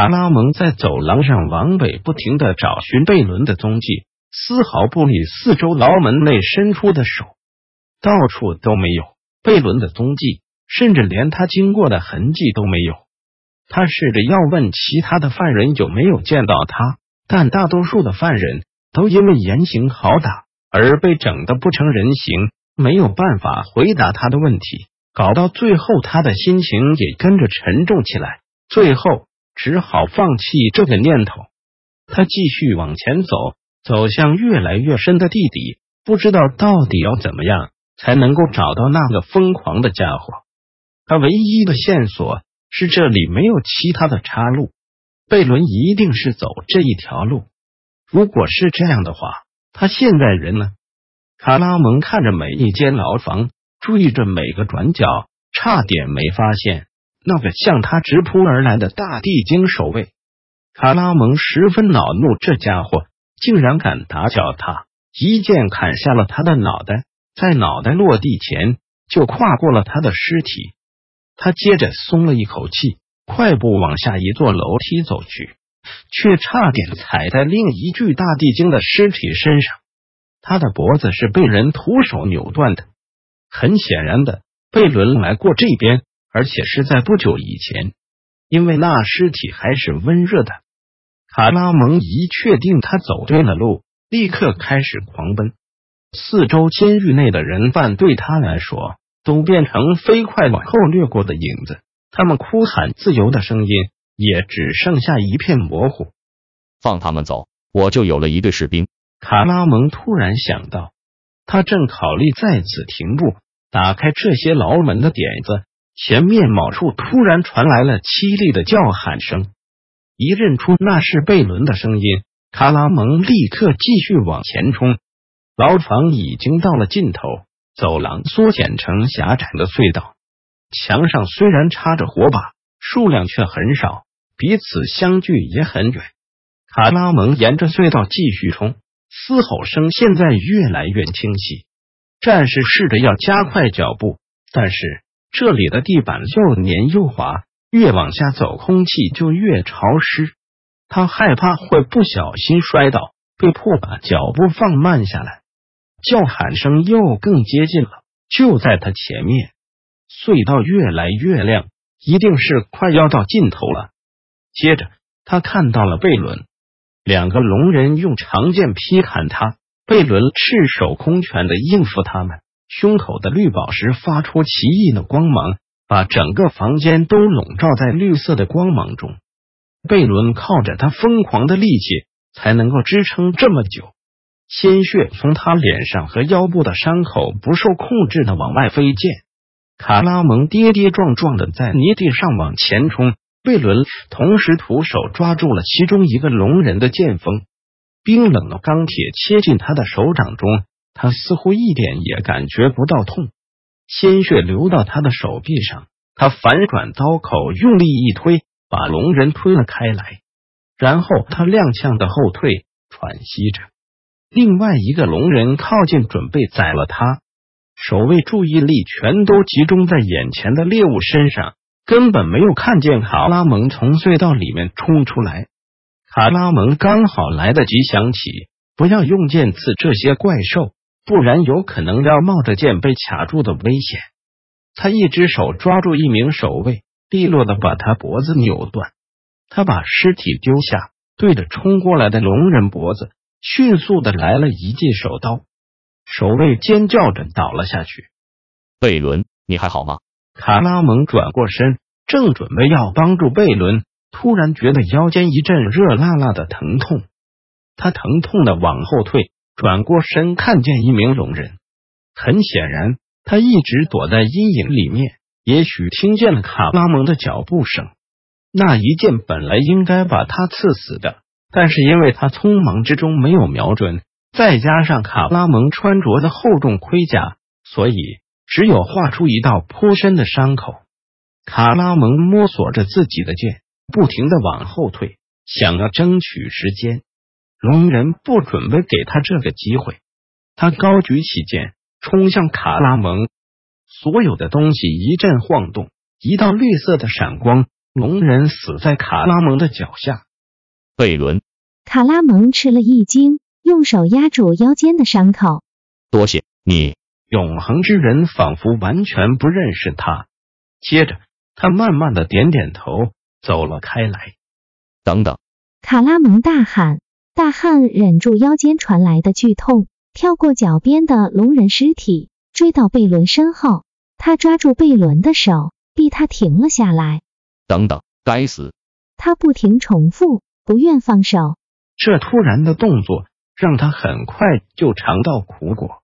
卡拉蒙在走廊上往北不停的找寻贝伦的踪迹，丝毫不理四周牢门内伸出的手，到处都没有贝伦的踪迹，甚至连他经过的痕迹都没有。他试着要问其他的犯人有没有见到他，但大多数的犯人都因为严刑好打而被整的不成人形，没有办法回答他的问题，搞到最后他的心情也跟着沉重起来。最后。只好放弃这个念头。他继续往前走，走向越来越深的地底，不知道到底要怎么样才能够找到那个疯狂的家伙。他唯一的线索是这里没有其他的岔路，贝伦一定是走这一条路。如果是这样的话，他现在人呢？卡拉蒙看着每一间牢房，注意着每个转角，差点没发现。那个向他直扑而来的大地精守卫，卡拉蒙十分恼怒，这家伙竟然敢打搅他，一剑砍下了他的脑袋，在脑袋落地前就跨过了他的尸体。他接着松了一口气，快步往下一座楼梯走去，却差点踩在另一具大地精的尸体身上。他的脖子是被人徒手扭断的，很显然的，贝伦来过这边。而且是在不久以前，因为那尸体还是温热的。卡拉蒙一确定他走对了路，立刻开始狂奔。四周监狱内的人犯对他来说都变成飞快往后掠过的影子，他们哭喊自由的声音也只剩下一片模糊。放他们走，我就有了一队士兵。卡拉蒙突然想到，他正考虑在此停步，打开这些牢门的点子。前面某处突然传来了凄厉的叫喊声，一认出那是贝伦的声音，卡拉蒙立刻继续往前冲。牢房已经到了尽头，走廊缩减成狭窄的隧道，墙上虽然插着火把，数量却很少，彼此相距也很远。卡拉蒙沿着隧道继续冲，嘶吼声现在越来越清晰。战士试着要加快脚步，但是。这里的地板又黏又滑，越往下走，空气就越潮湿。他害怕会不小心摔倒，被迫把脚步放慢下来。叫喊声又更接近了，就在他前面。隧道越来越亮，一定是快要到尽头了。接着，他看到了贝伦，两个龙人用长剑劈砍他，贝伦赤手空拳的应付他们。胸口的绿宝石发出奇异的光芒，把整个房间都笼罩在绿色的光芒中。贝伦靠着他疯狂的力气才能够支撑这么久，鲜血从他脸上和腰部的伤口不受控制的往外飞溅。卡拉蒙跌跌撞撞的在泥地上往前冲，贝伦同时徒手抓住了其中一个龙人的剑锋，冰冷的钢铁切进他的手掌中。他似乎一点也感觉不到痛，鲜血流到他的手臂上。他反转刀口，用力一推，把龙人推了开来。然后他踉跄的后退，喘息着。另外一个龙人靠近，准备宰了他。守卫注意力全都集中在眼前的猎物身上，根本没有看见卡拉蒙从隧道里面冲出来。卡拉蒙刚好来得及想起，不要用剑刺这些怪兽。不然有可能要冒着剑被卡住的危险。他一只手抓住一名守卫，利落的把他脖子扭断。他把尸体丢下，对着冲过来的龙人脖子迅速的来了一记手刀。守卫尖叫着倒了下去。贝伦，你还好吗？卡拉蒙转过身，正准备要帮助贝伦，突然觉得腰间一阵热辣辣的疼痛。他疼痛的往后退。转过身，看见一名龙人。很显然，他一直躲在阴影里面，也许听见了卡拉蒙的脚步声。那一剑本来应该把他刺死的，但是因为他匆忙之中没有瞄准，再加上卡拉蒙穿着的厚重盔甲，所以只有划出一道颇深的伤口。卡拉蒙摸索着自己的剑，不停的往后退，想要争取时间。龙人不准备给他这个机会，他高举起剑，冲向卡拉蒙。所有的东西一阵晃动，一道绿色的闪光，龙人死在卡拉蒙的脚下。贝伦，卡拉蒙吃了一惊，用手压住腰间的伤口。多谢你，永恒之人仿佛完全不认识他。接着，他慢慢的点点头，走了开来。等等！卡拉蒙大喊。大汉忍住腰间传来的剧痛，跳过脚边的龙人尸体，追到贝伦身后。他抓住贝伦的手，逼他停了下来。等等，该死！他不停重复，不愿放手。这突然的动作让他很快就尝到苦果。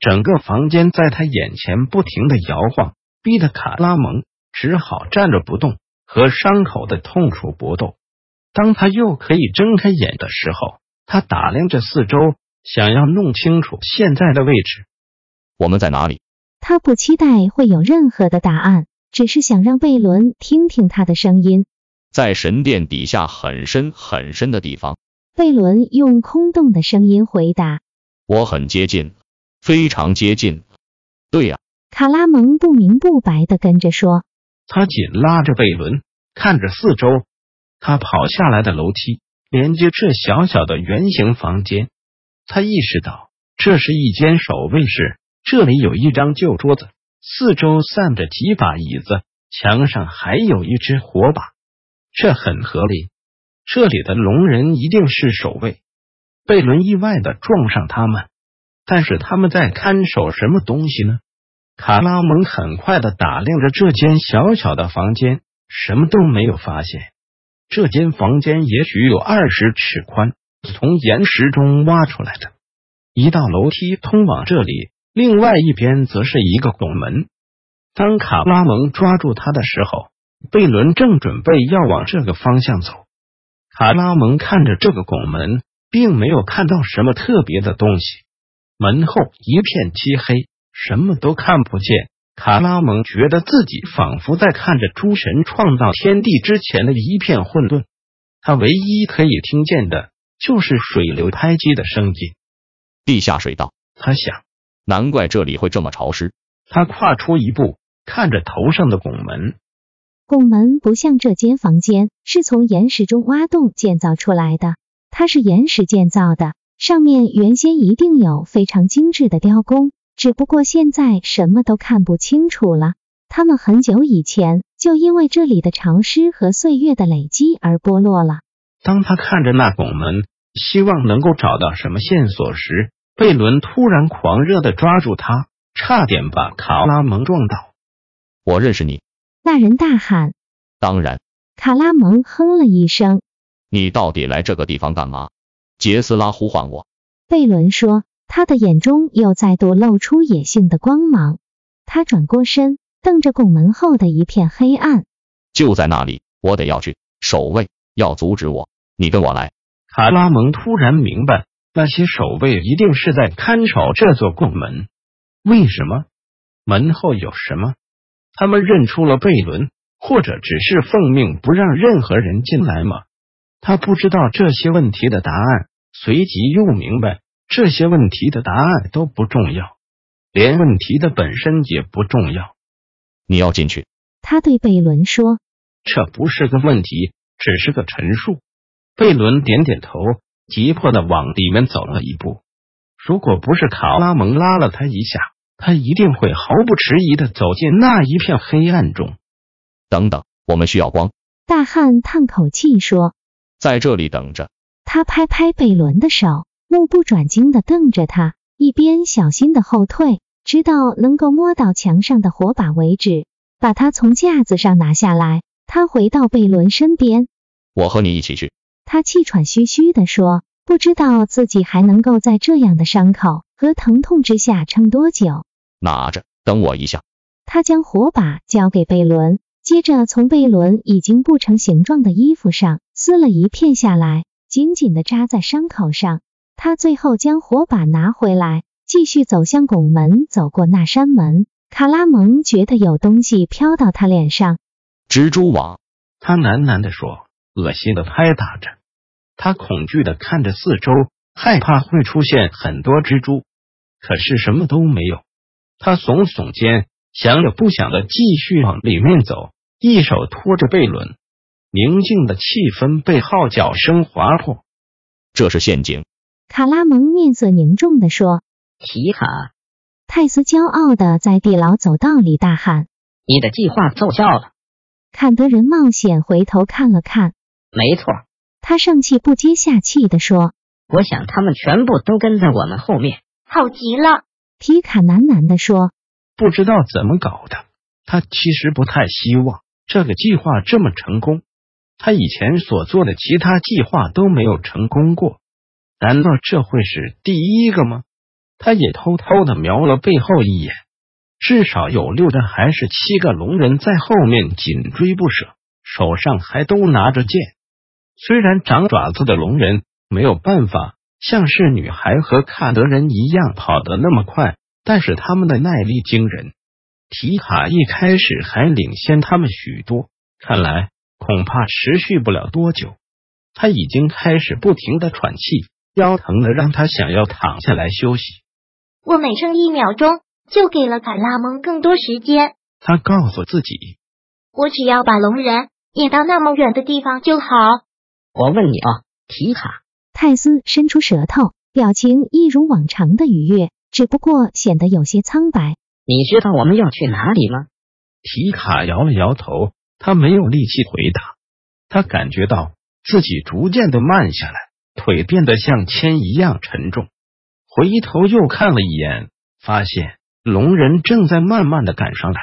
整个房间在他眼前不停的摇晃，逼得卡拉蒙只好站着不动，和伤口的痛楚搏斗。当他又可以睁开眼的时候，他打量着四周，想要弄清楚现在的位置。我们在哪里？他不期待会有任何的答案，只是想让贝伦听听他的声音。在神殿底下很深很深的地方。贝伦用空洞的声音回答：“我很接近，非常接近。”对呀，卡拉蒙不明不白的跟着说。他紧拉着贝伦，看着四周。他跑下来的楼梯连接这小小的圆形房间。他意识到这是一间守卫室，这里有一张旧桌子，四周散着几把椅子，墙上还有一只火把。这很合理，这里的龙人一定是守卫。贝伦意外的撞上他们，但是他们在看守什么东西呢？卡拉蒙很快的打量着这间小小的房间，什么都没有发现。这间房间也许有二十尺宽，从岩石中挖出来的。一道楼梯通往这里，另外一边则是一个拱门。当卡拉蒙抓住他的时候，贝伦正准备要往这个方向走。卡拉蒙看着这个拱门，并没有看到什么特别的东西。门后一片漆黑，什么都看不见。卡拉蒙觉得自己仿佛在看着诸神创造天地之前的一片混沌，他唯一可以听见的就是水流拍击的声音。地下水道，他想，难怪这里会这么潮湿。他跨出一步，看着头上的拱门。拱门不像这间房间是从岩石中挖洞建造出来的，它是岩石建造的，上面原先一定有非常精致的雕工。只不过现在什么都看不清楚了。他们很久以前就因为这里的潮湿和岁月的累积而剥落了。当他看着那拱门，希望能够找到什么线索时，贝伦突然狂热的抓住他，差点把卡拉蒙撞倒。我认识你！那人大喊。当然。卡拉蒙哼了一声。你到底来这个地方干嘛？杰斯拉呼唤我。贝伦说。他的眼中又再度露出野性的光芒，他转过身，瞪着拱门后的一片黑暗。就在那里，我得要去。守卫要阻止我，你跟我来。卡拉蒙突然明白，那些守卫一定是在看守这座拱门。为什么？门后有什么？他们认出了贝伦，或者只是奉命不让任何人进来吗？他不知道这些问题的答案，随即又明白。这些问题的答案都不重要，连问题的本身也不重要。你要进去，他对贝伦说：“这不是个问题，只是个陈述。”贝伦点点头，急迫的往里面走了一步。如果不是卡拉蒙拉了他一下，他一定会毫不迟疑的走进那一片黑暗中。等等，我们需要光。大汉叹口气说：“在这里等着。”他拍拍贝伦的手。目不转睛地瞪着他，一边小心地后退，直到能够摸到墙上的火把为止，把他从架子上拿下来。他回到贝伦身边，我和你一起去。他气喘吁吁地说，不知道自己还能够在这样的伤口和疼痛之下撑多久。拿着，等我一下。他将火把交给贝伦，接着从贝伦已经不成形状的衣服上撕了一片下来，紧紧地扎在伤口上。他最后将火把拿回来，继续走向拱门，走过那扇门。卡拉蒙觉得有东西飘到他脸上，蜘蛛网。他喃喃地说，恶心的拍打着。他恐惧的看着四周，害怕会出现很多蜘蛛，可是什么都没有。他耸耸肩。想也不想的继续往里面走，一手托着贝伦，宁静的气氛被号角声划破。这是陷阱。卡拉蒙面色凝重地说：“提卡。”泰斯骄傲的在地牢走道里大喊：“你的计划奏效了！”坎德人冒险回头看了看，没错，他上气不接下气的说：“我想他们全部都跟在我们后面。”好极了，皮卡喃喃的说。不知道怎么搞的，他其实不太希望这个计划这么成功。他以前所做的其他计划都没有成功过，难道这会是第一个吗？他也偷偷的瞄了背后一眼，至少有六个还是七个龙人在后面紧追不舍，手上还都拿着剑。虽然长爪子的龙人没有办法像是女孩和卡德人一样跑得那么快。但是他们的耐力惊人，提卡一开始还领先他们许多，看来恐怕持续不了多久。他已经开始不停的喘气，腰疼的让他想要躺下来休息。我每剩一秒钟就给了卡拉蒙更多时间。他告诉自己，我只要把龙人引到那么远的地方就好。我问你啊，提卡。泰斯伸出舌头，表情一如往常的愉悦。只不过显得有些苍白。你知道我们要去哪里吗？提卡摇了摇头，他没有力气回答。他感觉到自己逐渐的慢下来，腿变得像铅一样沉重。回头又看了一眼，发现龙人正在慢慢的赶上来。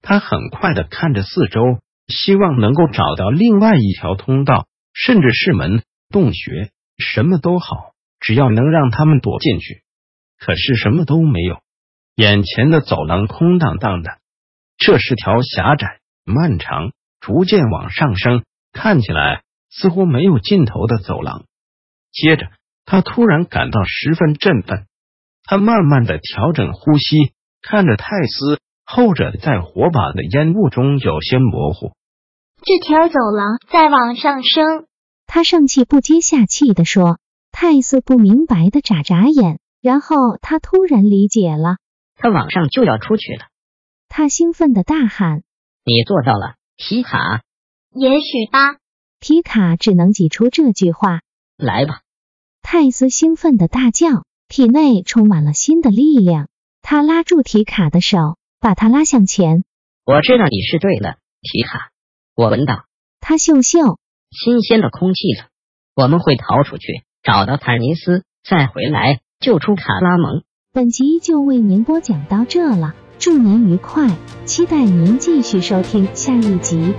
他很快的看着四周，希望能够找到另外一条通道，甚至是门、洞穴，什么都好，只要能让他们躲进去。可是什么都没有，眼前的走廊空荡荡的。这是条狭窄、漫长、逐渐往上升，看起来似乎没有尽头的走廊。接着，他突然感到十分振奋。他慢慢的调整呼吸，看着泰斯，后者在火把的烟雾中有些模糊。这条走廊在往上升，他上气不接下气的说。泰斯不明白的眨眨眼。然后他突然理解了，他马上就要出去了。他兴奋的大喊：“你做到了，皮卡！”也许吧。皮卡只能挤出这句话：“来吧！”泰斯兴奋的大叫，体内充满了新的力量。他拉住提卡的手，把他拉向前。我知道你是对的，提卡。我闻到他嗅嗅新鲜的空气了。我们会逃出去，找到坦尼斯，再回来。救出卡拉蒙。本集就为您播讲到这了，祝您愉快，期待您继续收听下一集。